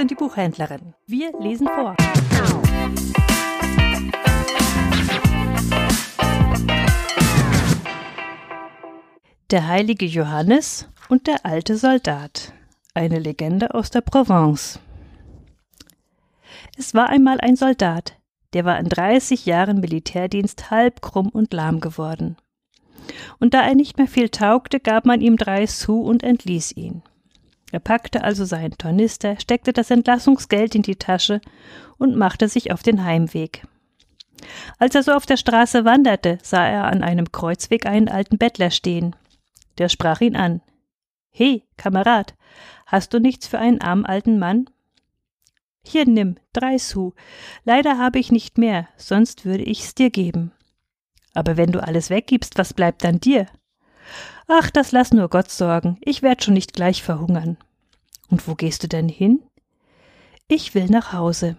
sind die Buchhändlerinnen. Wir lesen vor. Der heilige Johannes und der alte Soldat. Eine Legende aus der Provence. Es war einmal ein Soldat, der war in 30 Jahren Militärdienst halb krumm und lahm geworden. Und da er nicht mehr viel taugte, gab man ihm drei Sous und entließ ihn. Er packte also seinen Tornister, steckte das Entlassungsgeld in die Tasche und machte sich auf den Heimweg. Als er so auf der Straße wanderte, sah er an einem Kreuzweg einen alten Bettler stehen. Der sprach ihn an. He, Kamerad, hast du nichts für einen armen alten Mann? Hier nimm, drei Sous. Leider habe ich nicht mehr, sonst würde ich's dir geben. Aber wenn du alles weggibst, was bleibt dann dir? Ach, das lass nur Gott sorgen, ich werd schon nicht gleich verhungern. Und wo gehst du denn hin? Ich will nach Hause.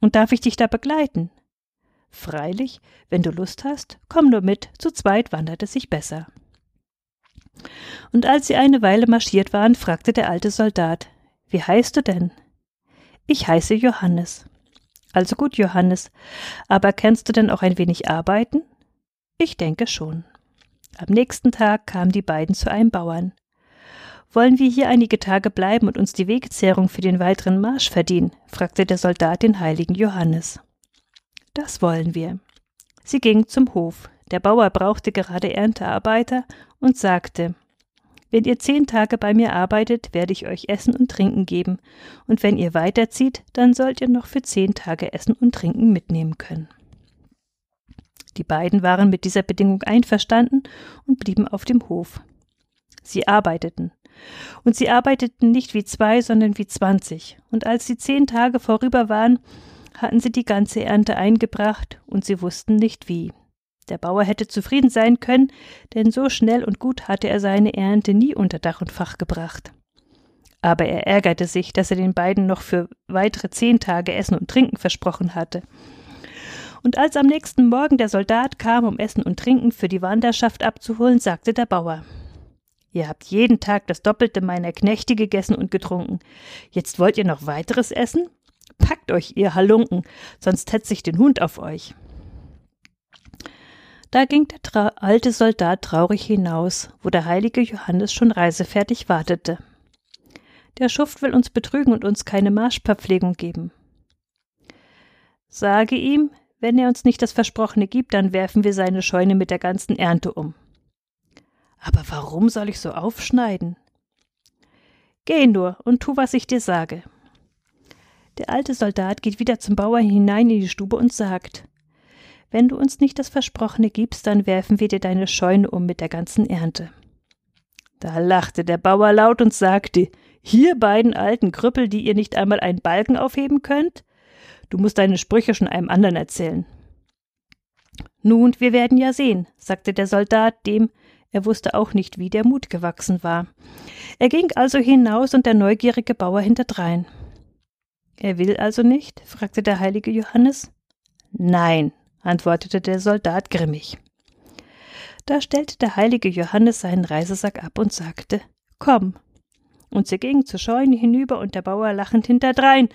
Und darf ich dich da begleiten? Freilich, wenn du Lust hast, komm nur mit, zu zweit wandert es sich besser. Und als sie eine Weile marschiert waren, fragte der alte Soldat Wie heißt du denn? Ich heiße Johannes. Also gut, Johannes, aber kannst du denn auch ein wenig arbeiten? Ich denke schon. Am nächsten Tag kamen die beiden zu einem Bauern. Wollen wir hier einige Tage bleiben und uns die Wegzehrung für den weiteren Marsch verdienen? fragte der Soldat den heiligen Johannes. Das wollen wir. Sie gingen zum Hof. Der Bauer brauchte gerade Erntearbeiter und sagte Wenn ihr zehn Tage bei mir arbeitet, werde ich euch Essen und Trinken geben, und wenn ihr weiterzieht, dann sollt ihr noch für zehn Tage Essen und Trinken mitnehmen können. Die beiden waren mit dieser Bedingung einverstanden und blieben auf dem Hof. Sie arbeiteten. Und sie arbeiteten nicht wie zwei, sondern wie zwanzig. Und als die zehn Tage vorüber waren, hatten sie die ganze Ernte eingebracht, und sie wussten nicht wie. Der Bauer hätte zufrieden sein können, denn so schnell und gut hatte er seine Ernte nie unter Dach und Fach gebracht. Aber er ärgerte sich, dass er den beiden noch für weitere zehn Tage Essen und Trinken versprochen hatte. Und als am nächsten Morgen der Soldat kam, um Essen und Trinken für die Wanderschaft abzuholen, sagte der Bauer Ihr habt jeden Tag das Doppelte meiner Knechte gegessen und getrunken. Jetzt wollt ihr noch weiteres essen? Packt euch, ihr Halunken, sonst hetz ich den Hund auf euch. Da ging der alte Soldat traurig hinaus, wo der heilige Johannes schon reisefertig wartete. Der Schuft will uns betrügen und uns keine Marschverpflegung geben. Sage ihm, wenn er uns nicht das Versprochene gibt, dann werfen wir seine Scheune mit der ganzen Ernte um. Aber warum soll ich so aufschneiden? Geh nur und tu, was ich dir sage. Der alte Soldat geht wieder zum Bauer hinein in die Stube und sagt Wenn du uns nicht das Versprochene gibst, dann werfen wir dir deine Scheune um mit der ganzen Ernte. Da lachte der Bauer laut und sagte Hier beiden alten Krüppel, die ihr nicht einmal einen Balken aufheben könnt? Du musst deine Sprüche schon einem anderen erzählen. Nun, wir werden ja sehen, sagte der Soldat, dem, er wusste auch nicht, wie der Mut gewachsen war. Er ging also hinaus und der neugierige Bauer hinterdrein. Er will also nicht? fragte der heilige Johannes. Nein, antwortete der Soldat grimmig. Da stellte der heilige Johannes seinen Reisesack ab und sagte Komm, und sie ging zur Scheune hinüber und der Bauer lachend hinterdrein.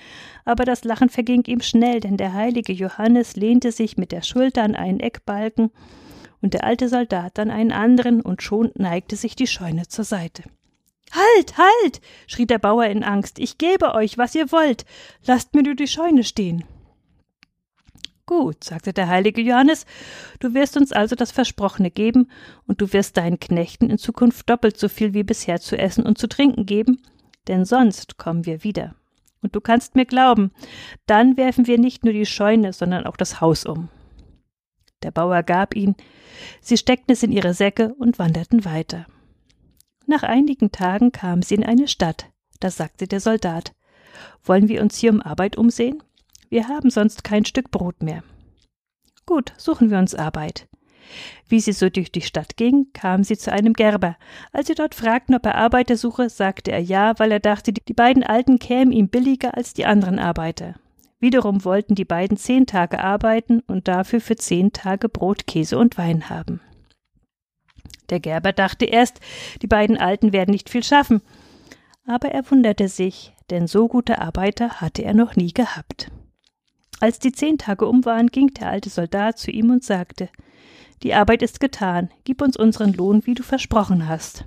Aber das Lachen verging ihm schnell, denn der heilige Johannes lehnte sich mit der Schulter an einen Eckbalken und der alte Soldat an einen anderen, und schon neigte sich die Scheune zur Seite. Halt, halt! schrie der Bauer in Angst. Ich gebe euch, was ihr wollt. Lasst mir nur die Scheune stehen. Gut, sagte der heilige Johannes, du wirst uns also das Versprochene geben, und du wirst deinen Knechten in Zukunft doppelt so viel wie bisher zu essen und zu trinken geben, denn sonst kommen wir wieder. Und du kannst mir glauben, dann werfen wir nicht nur die Scheune, sondern auch das Haus um. Der Bauer gab ihn, sie steckten es in ihre Säcke und wanderten weiter. Nach einigen Tagen kamen sie in eine Stadt. Da sagte der Soldat Wollen wir uns hier um Arbeit umsehen? Wir haben sonst kein Stück Brot mehr. Gut, suchen wir uns Arbeit. Wie sie so durch die Stadt ging, kam sie zu einem Gerber. Als sie dort fragten, ob er Arbeiter suche, sagte er ja, weil er dachte, die beiden Alten kämen ihm billiger als die anderen Arbeiter. Wiederum wollten die beiden zehn Tage arbeiten und dafür für zehn Tage Brot, Käse und Wein haben. Der Gerber dachte erst, die beiden Alten werden nicht viel schaffen, Aber er wunderte sich, denn so gute Arbeiter hatte er noch nie gehabt. Als die zehn Tage um waren, ging der alte Soldat zu ihm und sagte Die Arbeit ist getan, gib uns unseren Lohn, wie du versprochen hast.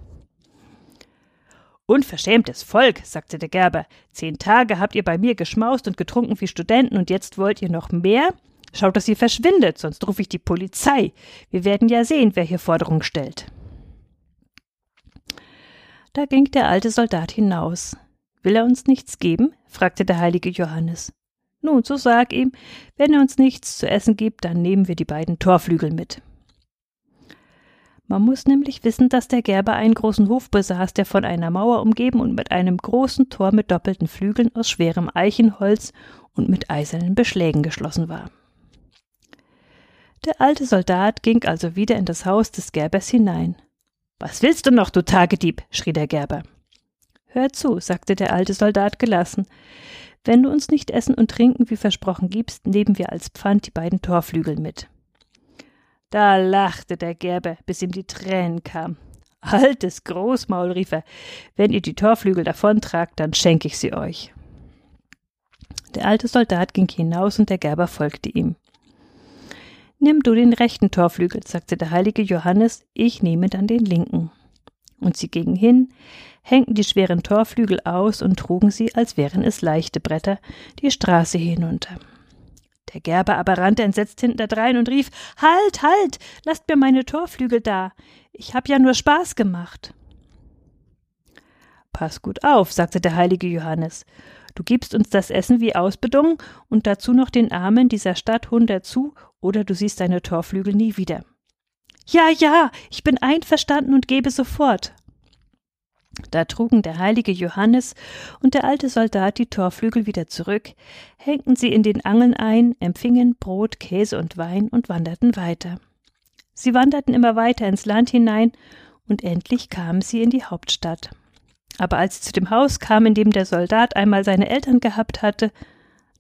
Unverschämtes Volk, sagte der Gerber, zehn Tage habt ihr bei mir geschmaust und getrunken wie Studenten, und jetzt wollt ihr noch mehr? Schaut, dass ihr verschwindet, sonst rufe ich die Polizei. Wir werden ja sehen, wer hier Forderungen stellt. Da ging der alte Soldat hinaus. Will er uns nichts geben? fragte der heilige Johannes. Nun, so sag ihm, wenn er uns nichts zu essen gibt, dann nehmen wir die beiden Torflügel mit. Man muss nämlich wissen, dass der Gerber einen großen Hof besaß, der von einer Mauer umgeben und mit einem großen Tor mit doppelten Flügeln aus schwerem Eichenholz und mit eisernen Beschlägen geschlossen war. Der alte Soldat ging also wieder in das Haus des Gerbers hinein. Was willst du noch, du Tagedieb? schrie der Gerber. Hör zu, sagte der alte Soldat gelassen. Wenn du uns nicht Essen und Trinken wie versprochen gibst, nehmen wir als Pfand die beiden Torflügel mit. Da lachte der Gerber, bis ihm die Tränen kamen. Altes Großmaul, rief er, wenn ihr die Torflügel davontragt, dann schenke ich sie euch. Der alte Soldat ging hinaus und der Gerber folgte ihm. Nimm du den rechten Torflügel, sagte der heilige Johannes, ich nehme dann den linken. Und sie gingen hin, hängten die schweren Torflügel aus und trugen sie, als wären es leichte Bretter, die Straße hinunter. Der Gerber aber rannte entsetzt hinterdrein und rief Halt, halt, lasst mir meine Torflügel da. Ich hab ja nur Spaß gemacht. Pass gut auf, sagte der heilige Johannes. Du gibst uns das Essen wie ausbedungen und dazu noch den Armen dieser Stadt hundert zu, oder du siehst deine Torflügel nie wieder. Ja, ja, ich bin einverstanden und gebe sofort. Da trugen der heilige Johannes und der alte Soldat die Torflügel wieder zurück, hängten sie in den Angeln ein, empfingen Brot, Käse und Wein und wanderten weiter. Sie wanderten immer weiter ins Land hinein, und endlich kamen sie in die Hauptstadt. Aber als sie zu dem Haus kamen, in dem der Soldat einmal seine Eltern gehabt hatte,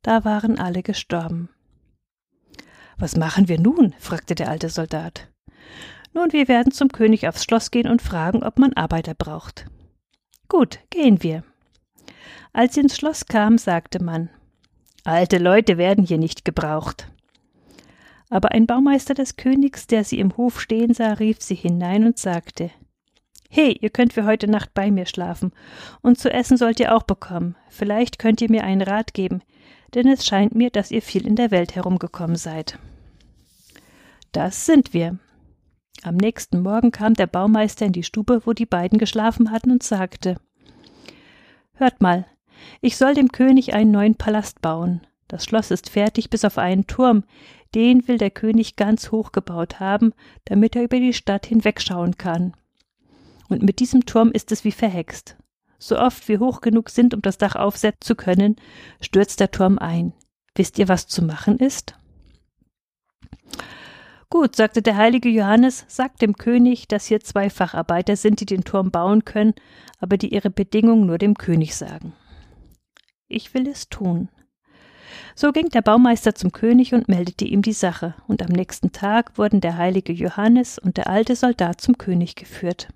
da waren alle gestorben. Was machen wir nun? fragte der alte Soldat. Nun, wir werden zum König aufs Schloss gehen und fragen, ob man Arbeiter braucht. Gut, gehen wir. Als sie ins Schloss kam, sagte man Alte Leute werden hier nicht gebraucht. Aber ein Baumeister des Königs, der sie im Hof stehen sah, rief sie hinein und sagte He, ihr könnt für heute Nacht bei mir schlafen, und zu essen sollt ihr auch bekommen. Vielleicht könnt ihr mir einen Rat geben, denn es scheint mir, dass ihr viel in der Welt herumgekommen seid. Das sind wir. Am nächsten Morgen kam der Baumeister in die Stube, wo die beiden geschlafen hatten, und sagte Hört mal, ich soll dem König einen neuen Palast bauen. Das Schloss ist fertig bis auf einen Turm, den will der König ganz hoch gebaut haben, damit er über die Stadt hinwegschauen kann. Und mit diesem Turm ist es wie verhext. So oft wir hoch genug sind, um das Dach aufsetzen zu können, stürzt der Turm ein. Wisst ihr, was zu machen ist? Gut, sagte der heilige Johannes, sagt dem König, dass hier zwei Facharbeiter sind, die den Turm bauen können, aber die ihre Bedingungen nur dem König sagen. Ich will es tun. So ging der Baumeister zum König und meldete ihm die Sache, und am nächsten Tag wurden der heilige Johannes und der alte Soldat zum König geführt.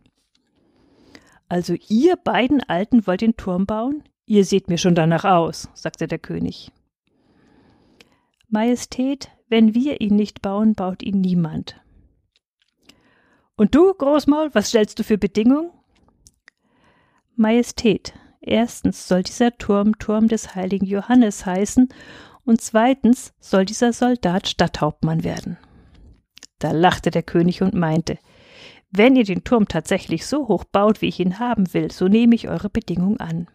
Also ihr beiden Alten wollt den Turm bauen? Ihr seht mir schon danach aus, sagte der König. Majestät, wenn wir ihn nicht bauen, baut ihn niemand. Und du, Großmaul, was stellst du für Bedingungen? Majestät, erstens soll dieser Turm Turm des heiligen Johannes heißen, und zweitens soll dieser Soldat Stadthauptmann werden. Da lachte der König und meinte, wenn ihr den Turm tatsächlich so hoch baut, wie ich ihn haben will, so nehme ich eure Bedingung an.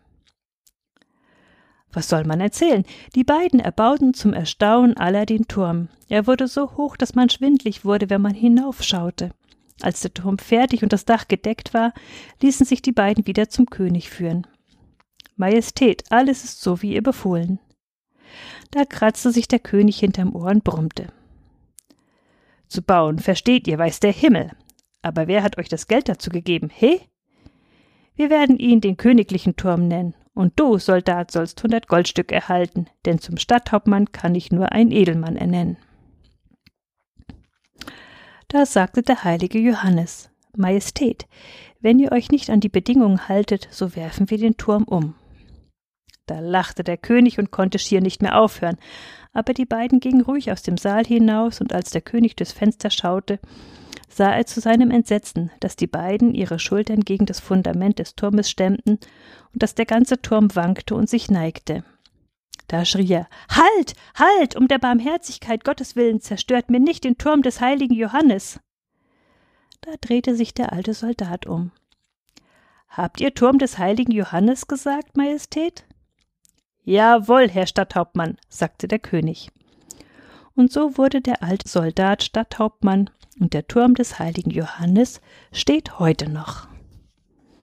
Was soll man erzählen? Die beiden erbauten zum Erstaunen aller den Turm. Er wurde so hoch, dass man schwindlig wurde, wenn man hinaufschaute. Als der Turm fertig und das Dach gedeckt war, ließen sich die beiden wieder zum König führen. Majestät, alles ist so, wie ihr befohlen. Da kratzte sich der König hinterm Ohr und brummte. Zu bauen, versteht ihr, weiß der Himmel. Aber wer hat euch das Geld dazu gegeben, he? Wir werden ihn den königlichen Turm nennen, und du, Soldat, sollst hundert Goldstück erhalten, denn zum Stadthauptmann kann ich nur einen Edelmann ernennen. Da sagte der heilige Johannes, Majestät, wenn ihr euch nicht an die Bedingungen haltet, so werfen wir den Turm um. Da lachte der König und konnte schier nicht mehr aufhören, aber die beiden gingen ruhig aus dem Saal hinaus, und als der König durchs Fenster schaute, sah er zu seinem Entsetzen, dass die beiden ihre Schultern gegen das Fundament des Turmes stemmten und dass der ganze Turm wankte und sich neigte. Da schrie er Halt, halt, um der Barmherzigkeit Gottes willen zerstört mir nicht den Turm des heiligen Johannes. Da drehte sich der alte Soldat um. Habt ihr Turm des heiligen Johannes gesagt, Majestät? Jawohl, Herr Stadthauptmann, sagte der König. Und so wurde der alte Soldat Stadthauptmann, und der Turm des heiligen Johannes steht heute noch.